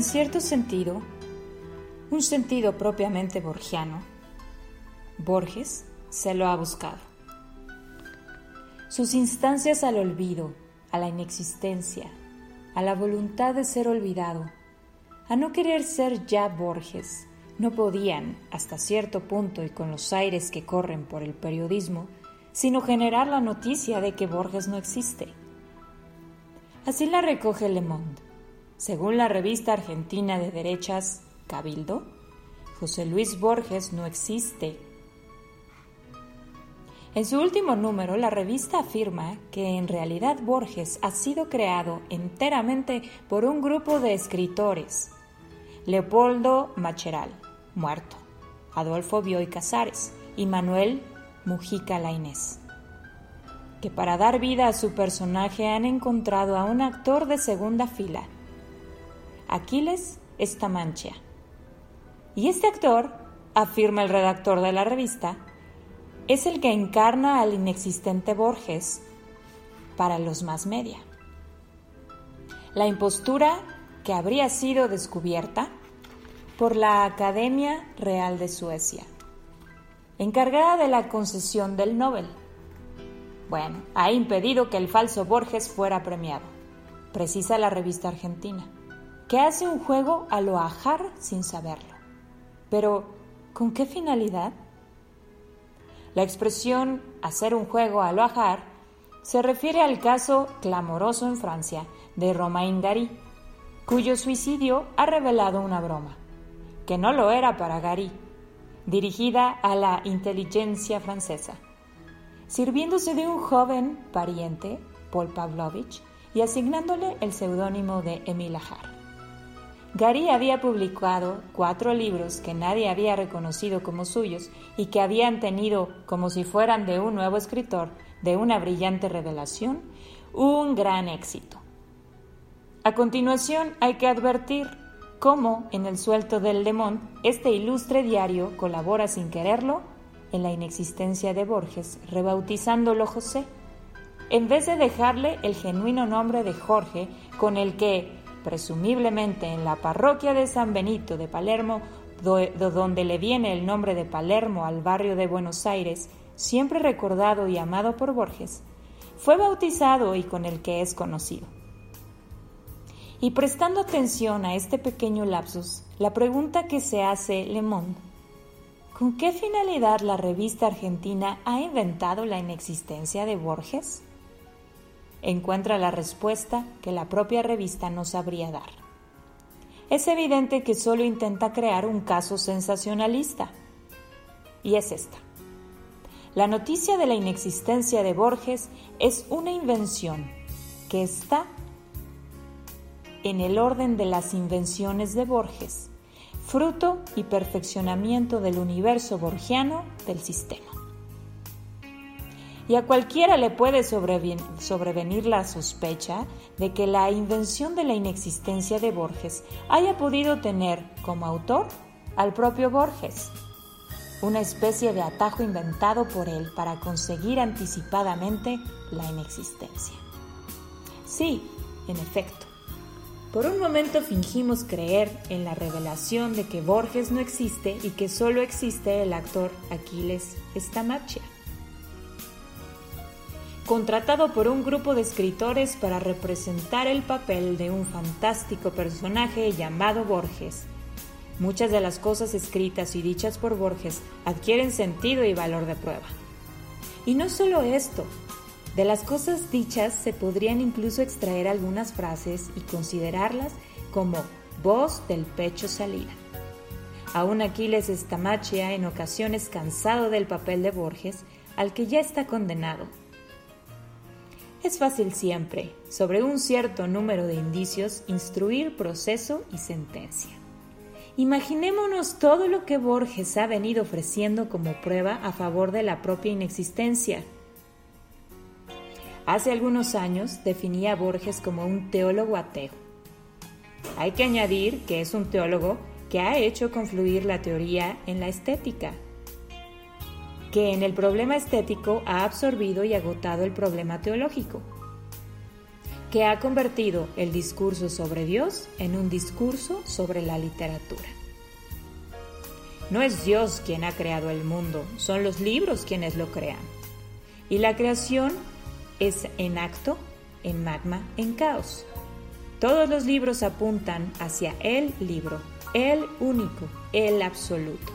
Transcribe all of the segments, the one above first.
En cierto sentido, un sentido propiamente borgiano, Borges se lo ha buscado. Sus instancias al olvido, a la inexistencia, a la voluntad de ser olvidado, a no querer ser ya Borges, no podían, hasta cierto punto y con los aires que corren por el periodismo, sino generar la noticia de que Borges no existe. Así la recoge Le Monde. Según la revista argentina de derechas Cabildo, José Luis Borges no existe. En su último número, la revista afirma que en realidad Borges ha sido creado enteramente por un grupo de escritores. Leopoldo Macheral, muerto, Adolfo Bioy Casares y Manuel Mujica Lainés, que para dar vida a su personaje han encontrado a un actor de segunda fila, Aquiles Estamancha. Y este actor, afirma el redactor de la revista, es el que encarna al inexistente Borges para los más media. La impostura que habría sido descubierta por la Academia Real de Suecia, encargada de la concesión del Nobel. Bueno, ha impedido que el falso Borges fuera premiado, precisa la revista argentina, que hace un juego a lo ajar sin saberlo. Pero, ¿con qué finalidad? La expresión hacer un juego a lo ajar se refiere al caso clamoroso en Francia de Romain Gary, cuyo suicidio ha revelado una broma, que no lo era para Gary, dirigida a la inteligencia francesa, sirviéndose de un joven pariente, Paul Pavlovich, y asignándole el seudónimo de Emile Ajar. Gary había publicado cuatro libros que nadie había reconocido como suyos y que habían tenido, como si fueran de un nuevo escritor, de una brillante revelación, un gran éxito. A continuación hay que advertir cómo, en el suelto del Le Monde, este ilustre diario colabora sin quererlo en la inexistencia de Borges, rebautizándolo José, en vez de dejarle el genuino nombre de Jorge con el que, presumiblemente en la parroquia de San Benito de Palermo, donde le viene el nombre de Palermo al barrio de Buenos Aires, siempre recordado y amado por Borges, fue bautizado y con el que es conocido. Y prestando atención a este pequeño lapsus, la pregunta que se hace Le Monde, ¿con qué finalidad la revista argentina ha inventado la inexistencia de Borges? Encuentra la respuesta que la propia revista no sabría dar. Es evidente que solo intenta crear un caso sensacionalista. Y es esta. La noticia de la inexistencia de Borges es una invención que está en el orden de las invenciones de Borges, fruto y perfeccionamiento del universo borgiano del sistema y a cualquiera le puede sobrevenir la sospecha de que la invención de la inexistencia de Borges haya podido tener como autor al propio Borges, una especie de atajo inventado por él para conseguir anticipadamente la inexistencia. Sí, en efecto. Por un momento fingimos creer en la revelación de que Borges no existe y que solo existe el actor Aquiles Stamaccia contratado por un grupo de escritores para representar el papel de un fantástico personaje llamado Borges. Muchas de las cosas escritas y dichas por Borges adquieren sentido y valor de prueba. Y no solo esto, de las cosas dichas se podrían incluso extraer algunas frases y considerarlas como voz del pecho salida. Aún Aquiles Estamachia, en ocasiones cansado del papel de Borges, al que ya está condenado, Es fácil siempre, sobre un cierto número de indicios, instruir proceso y sentencia. Imaginémonos todo lo que Borges ha venido ofreciendo como prueba a favor de la propia inexistencia. Hace algunos años definía Borges como un teólogo ateo. Hay que añadir que es un teólogo que ha hecho confluir la teoría en la estética, que en el problema estético ha absorbido y agotado el problema teológico, que ha convertido el discurso sobre Dios en un discurso sobre la literatura. No es Dios quien ha creado el mundo, son los libros quienes lo crean. Y la creación es en acto, en magma, en caos. Todos los libros apuntan hacia el libro, el único, el absoluto.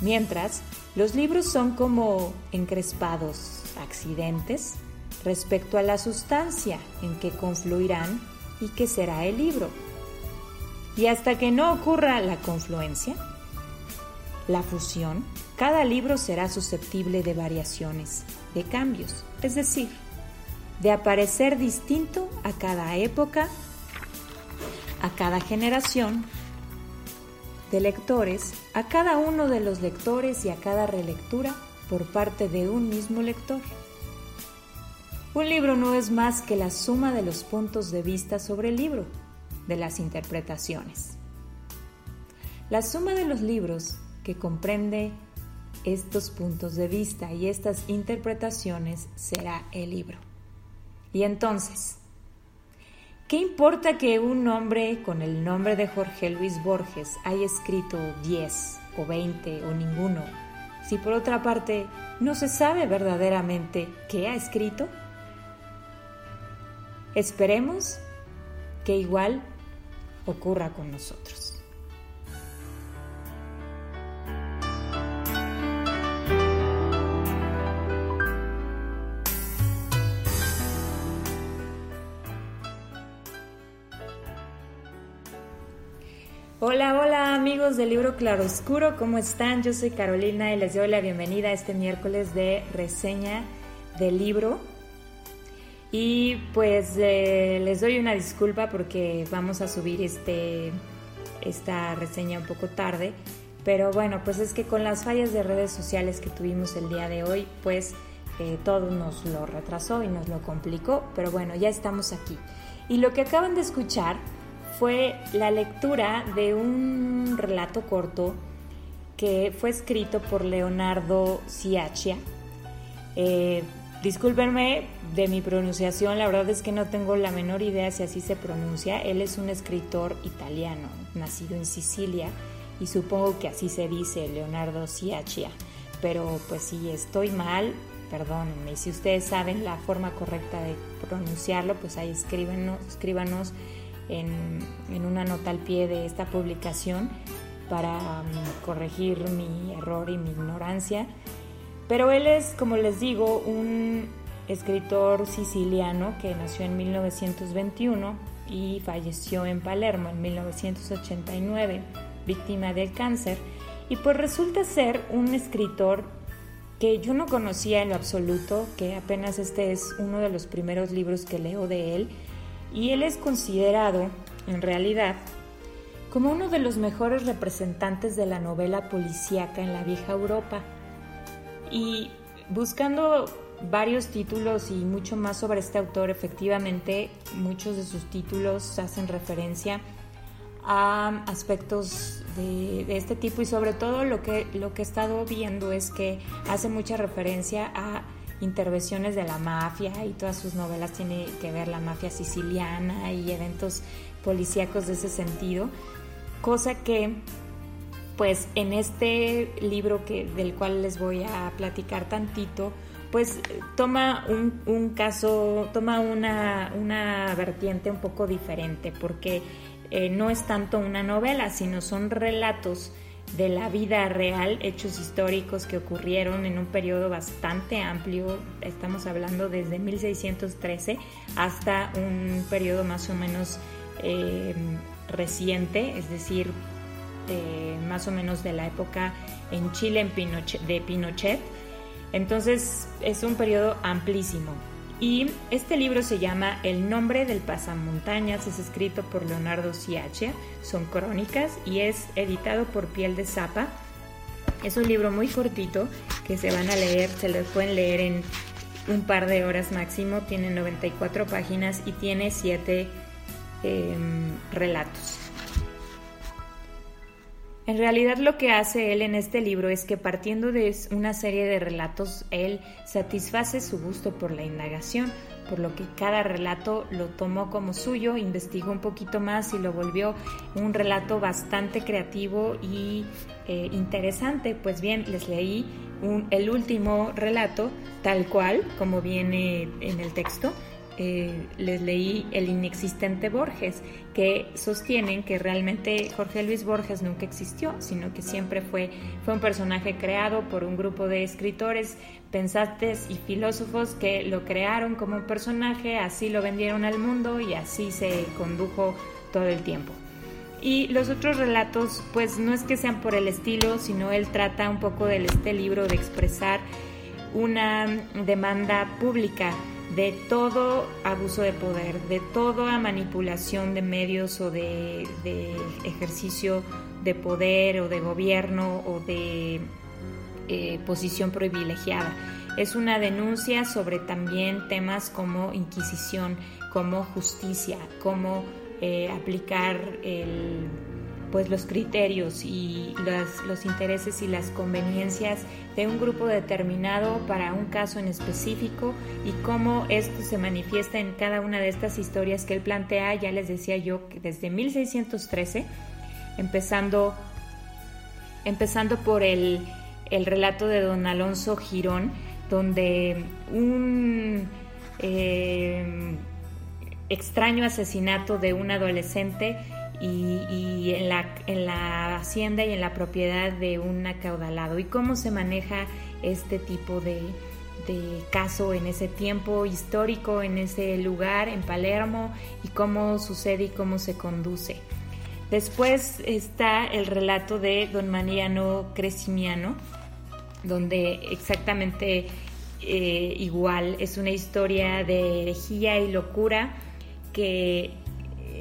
Mientras, los libros son como encrespados accidentes respecto a la sustancia en que confluirán y que será el libro. Y hasta que no ocurra la confluencia, la fusión, cada libro será susceptible de variaciones, de cambios, es decir, de aparecer distinto a cada época, a cada generación de lectores, a cada uno de los lectores y a cada relectura por parte de un mismo lector. Un libro no es más que la suma de los puntos de vista sobre el libro, de las interpretaciones. La suma de los libros que comprende estos puntos de vista y estas interpretaciones será el libro. Y entonces, ¿qué importa que un hombre con el nombre de Jorge Luis Borges haya escrito 10 o 20 o ninguno, si por otra parte no se sabe verdaderamente qué ha escrito? Esperemos que igual ocurra con nosotros. Amigos del libro Claroscuro, ¿cómo están? Yo soy Carolina y les doy la bienvenida a este miércoles de reseña del libro. Y pues eh, les doy una disculpa porque vamos a subir este, esta reseña un poco tarde. Pero bueno, pues es que con las fallas de redes sociales que tuvimos el día de hoy, pues eh, todo nos lo retrasó y nos lo complicó. Pero bueno, ya estamos aquí. Y lo que acaban de escuchar fue la lectura de un relato corto que fue escrito por Leonardo Ciaccia. Eh, discúlpenme de mi pronunciación, la verdad es que no tengo la menor idea si así se pronuncia. Él es un escritor italiano, nacido en Sicilia, y supongo que así se dice, Leonardo Ciaccia. Pero pues si estoy mal, perdónenme. Si ustedes saben la forma correcta de pronunciarlo, pues ahí escríbanos en, una nota al pie de esta publicación para mm, corregir mi error y mi ignorancia. Pero él es, como les digo, un escritor siciliano que nació en 1921 y falleció en Palermo en 1989, víctima del cáncer. Y pues resulta ser un escritor que yo no conocía en lo absoluto, que apenas este es uno de los primeros libros que leo de él y él es considerado, en realidad, como uno de los mejores representantes de la novela policíaca en la vieja Europa. Y buscando varios títulos y mucho más sobre este autor, efectivamente, muchos de sus títulos hacen referencia a aspectos de, de, este tipo y sobre todo lo que, lo que he estado viendo es que hace mucha referencia a intervenciones de la mafia y todas sus novelas tiene que ver la mafia siciliana y eventos policíacos de ese sentido, cosa que pues en este libro que, del cual les voy a platicar tantito, pues toma un, caso, toma una, una, vertiente un poco diferente, porque eh, no es tanto una novela, sino son relatos de la vida real, hechos históricos que ocurrieron en un periodo bastante amplio, estamos hablando desde 1613 hasta un periodo más o menos eh, reciente, es decir, más o menos de la época en Chile en de Pinochet. Entonces es un periodo amplísimo. Y este libro se llama El nombre del pasamontañas, es escrito por Leonardo Siache, son crónicas y es editado por Piel de Zapa. Es un libro muy cortito que se van a leer, se lo pueden leer en un par de horas máximo, tiene 94 páginas y tiene 7 em, relatos. En realidad lo que hace él en este libro es que partiendo de una serie de relatos, él satisface su gusto por la indagación, por lo que cada relato lo tomó como suyo, investigó un poquito más y lo volvió un relato bastante creativo y eh, interesante. Pues bien, les leí el último relato tal cual, como viene en el texto, eh, les leí El inexistente Borges, que sostienen que realmente Jorge Luis Borges nunca existió, sino que siempre fue, fue un personaje creado por un grupo de escritores, pensantes y filósofos que lo crearon como un personaje, así lo vendieron al mundo y así se condujo todo el tiempo. Y los otros relatos, pues no es que sean por el estilo, sino él trata un poco de este libro de expresar una demanda pública de todo abuso de poder, de toda manipulación de medios o de, ejercicio de poder o de gobierno o de eh, posición privilegiada. Es una denuncia sobre también temas como inquisición, como justicia, como eh, aplicar el pues los criterios y los intereses y las conveniencias de un grupo determinado para un caso en específico y cómo esto se manifiesta en cada una de estas historias que él plantea, ya les decía yo, que desde 1613, empezando, empezando por el, el relato de don Alonso Girón, donde un eh, extraño asesinato de un adolescente y, en, la, en, la, hacienda y en la propiedad de un acaudalado y cómo se maneja este tipo de, de caso en ese tiempo histórico, en ese lugar, en Palermo, y cómo sucede y cómo se conduce. Después está el relato de don Mariano Crescimiano, donde exactamente eh, igual es una historia de herejía y locura que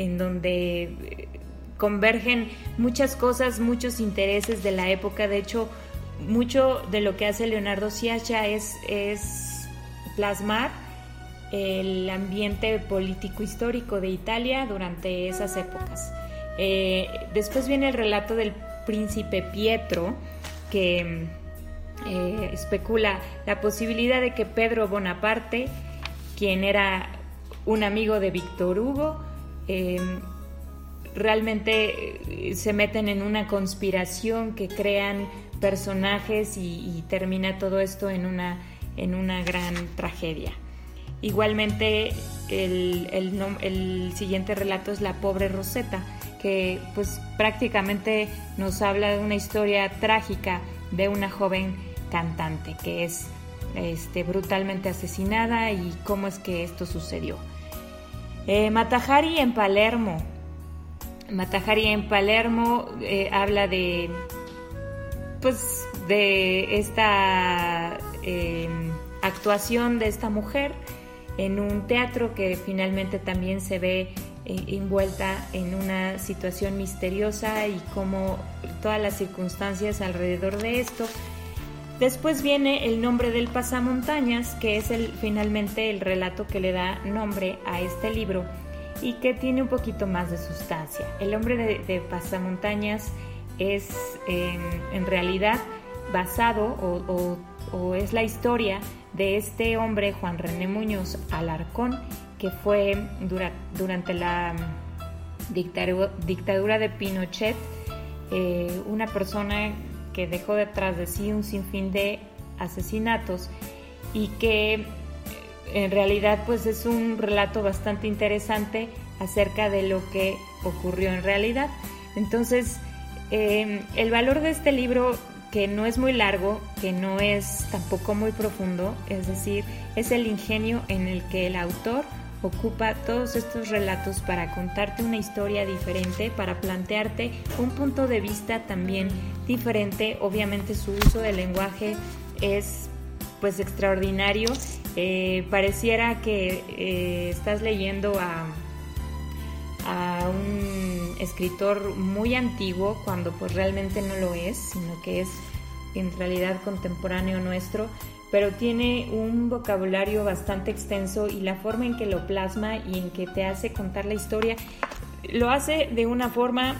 en donde convergen muchas cosas, muchos intereses de la época. De hecho, mucho de lo que hace Leonardo Sciascia es, es plasmar el ambiente político histórico de Italia durante esas épocas. Eh, después viene el relato del príncipe Pietro, que eh, especula la posibilidad de que Pedro Bonaparte, quien era un amigo de Víctor Hugo, Em, realmente eh, se meten en una conspiración que crean personajes y, termina todo esto en una, en una gran tragedia. Igualmente el, el, siguiente relato es La pobre Rosetta, que pues prácticamente nos habla de una historia trágica de una joven cantante que es este, brutalmente asesinada y cómo es que esto sucedió. Eh, Matajari en Palermo. Matajari en Palermo eh, habla de, pues, de esta em, actuación de esta mujer en un teatro que finalmente también se ve eh, envuelta en una situación misteriosa y como todas las circunstancias alrededor de esto Después viene el nombre del pasamontañas, que es el, finalmente el relato que le da nombre a este libro y que tiene un poquito más de sustancia. El nombre de, pasamontañas es en realidad basado o, es la historia de este hombre, Juan René Muñoz Alarcón, que fue durante la dictadura, de Pinochet eh, una persona que dejó detrás de sí un sinfín de asesinatos y que eh, en realidad pues es un relato bastante interesante acerca de lo que ocurrió en realidad. Entonces, em, el valor de este libro, que no es muy largo, que no es tampoco muy profundo, es decir, es el ingenio en el que el autor ocupa todos estos relatos para contarte una historia diferente, para plantearte un punto de vista también diferente. Obviamente su uso del lenguaje es pues extraordinario Eh, pareciera que eh, estás leyendo a, a un escritor muy antiguo cuando pues realmente no lo es, sino que es en realidad contemporáneo nuestro, pero tiene un vocabulario bastante extenso y la forma en que lo plasma y en que te hace contar la historia, lo hace de una forma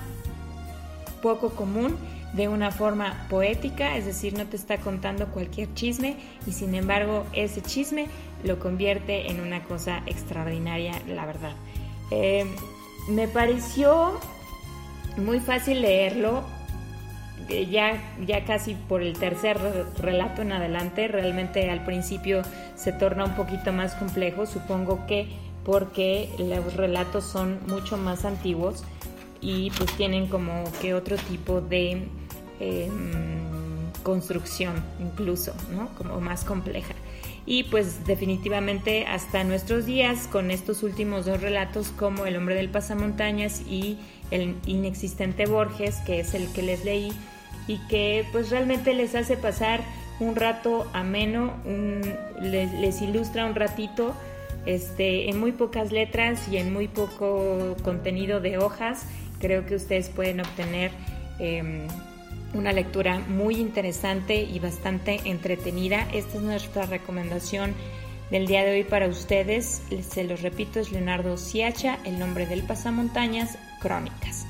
poco común, de una forma poética, es decir, no te está contando cualquier chisme y sin embargo ese chisme lo convierte en una cosa extraordinaria, la verdad. Eh, me pareció muy fácil leerlo, ya, ya casi por el tercer relato en adelante, realmente al principio se torna un poquito más complejo, supongo que porque los relatos son mucho más antiguos y pues tienen como que otro tipo de em, construcción incluso, ¿no? Como más compleja. Y pues definitivamente hasta nuestros días con estos últimos dos relatos como El hombre del pasamontañas y el inexistente Borges, que es el que les leí, y que pues realmente les hace pasar un rato ameno, les, ilustra un ratito este, en muy pocas letras y en muy poco contenido de hojas. Creo que ustedes pueden obtener em, una lectura muy interesante y bastante entretenida. Esta es nuestra recomendación del día de hoy para ustedes. Se los repito, es Leonardo Siacha, El nombre del pasamontañas, Crónicas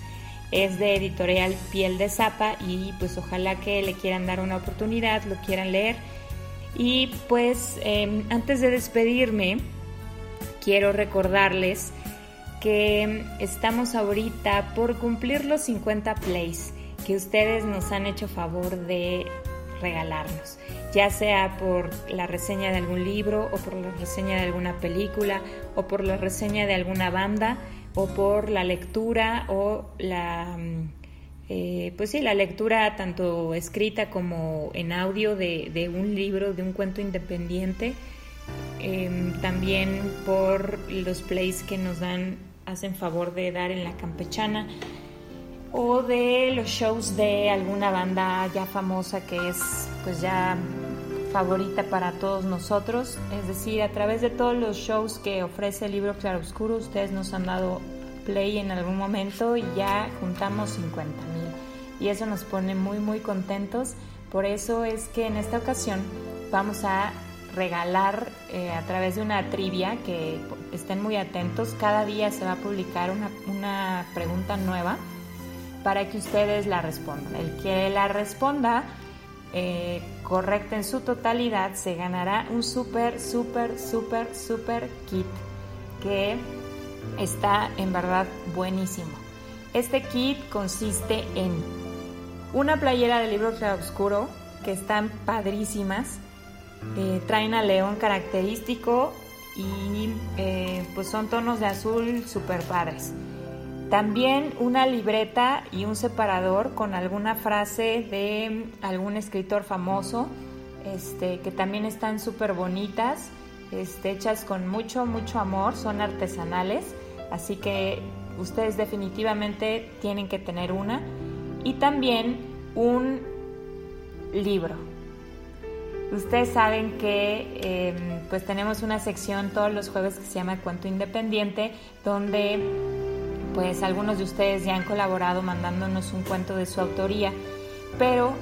es de editorial Piel de Zapa y pues ojalá que le quieran dar una oportunidad, lo quieran leer. Y pues em, antes de despedirme, quiero recordarles que estamos ahorita por cumplir los 50 plays que ustedes nos han hecho favor de regalarnos, ya sea por la reseña de algún libro o por la reseña de alguna película o por la reseña de alguna banda o por la lectura o la, mm, eh, pues sí, la lectura tanto escrita como en audio de, un libro, de un cuento independiente. Em, también por los plays que nos dan, hacen favor de dar en la campechana o de los shows de alguna banda ya famosa que es pues ya favorita para todos nosotros, es decir, a través de todos los shows que ofrece el libro Claroscuro, ustedes nos han dado play en algún momento y ya juntamos 50 mil. Y eso nos pone muy, muy contentos. Por eso es que en esta ocasión vamos a regalar eh, a través de una trivia que estén muy atentos. Cada día se va a publicar una, una pregunta nueva para que ustedes la respondan. El que la responda eh, correcta en su totalidad, se ganará un súper, súper, súper, súper kit que está en verdad buenísimo. Este kit consiste en una playera de libro oscuro que están padrísimas, eh, traen a león característico y eh, pues son tonos de azul súper padres. También una libreta y un separador con alguna frase de algún escritor famoso, este, que también están súper bonitas, este, hechas con mucho, mucho amor, son artesanales, así que ustedes definitivamente tienen que tener una. Y también un libro. Ustedes saben que em, pues tenemos una sección todos los jueves que se llama Cuento Independiente, donde pues algunos de ustedes ya han colaborado mandándonos un cuento de su autoría, pero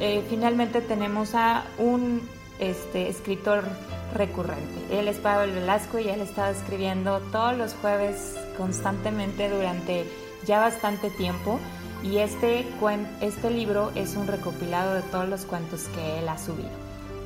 eh, finalmente tenemos a un este, escritor recurrente. Él es Pablo Velasco y él ha estado escribiendo todos los jueves constantemente durante ya bastante tiempo y este, este libro es un recopilado de todos los cuentos que él ha subido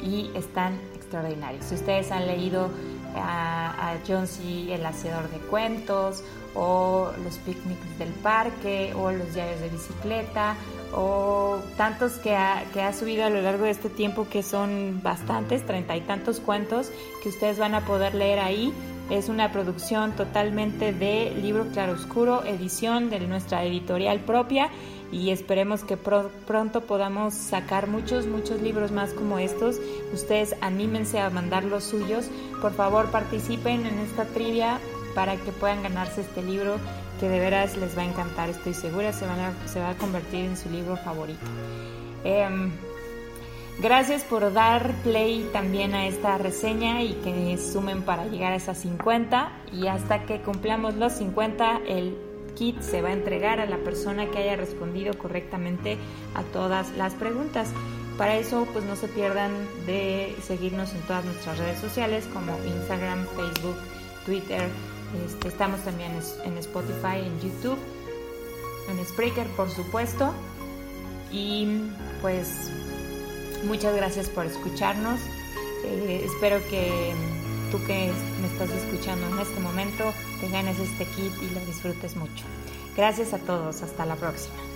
y están extraordinarios. Si ustedes han leído a, a John C. el hacedor de cuentos o los picnics del parque o los diarios de bicicleta o tantos que ha, que ha subido a lo largo de este tiempo que son bastantes, treinta y tantos cuentos que ustedes van a poder leer ahí. Es una producción totalmente de libro claroscuro, edición de nuestra editorial propia y esperemos que pronto podamos sacar muchos, muchos libros más como estos. Ustedes anímense a mandar los suyos. Por favor, participen en esta trivia para que puedan ganarse este libro que de veras les va a encantar, estoy segura, se, se va a convertir en su libro favorito. Em, Gracias por dar play también a esta reseña y que sumen para llegar a esas 50 y hasta que cumplamos los 50 el kit se va a entregar a la persona que haya respondido correctamente a todas las preguntas. Para eso, pues no se pierdan de seguirnos en todas nuestras redes sociales como Instagram, Facebook, Twitter. Este, estamos también en Spotify, en YouTube, en Spreaker, por supuesto. Y pues muchas gracias por escucharnos. Eh, espero que tú que me estás escuchando en este momento te ganes este kit y lo disfrutes mucho. Gracias a todos. Hasta la próxima.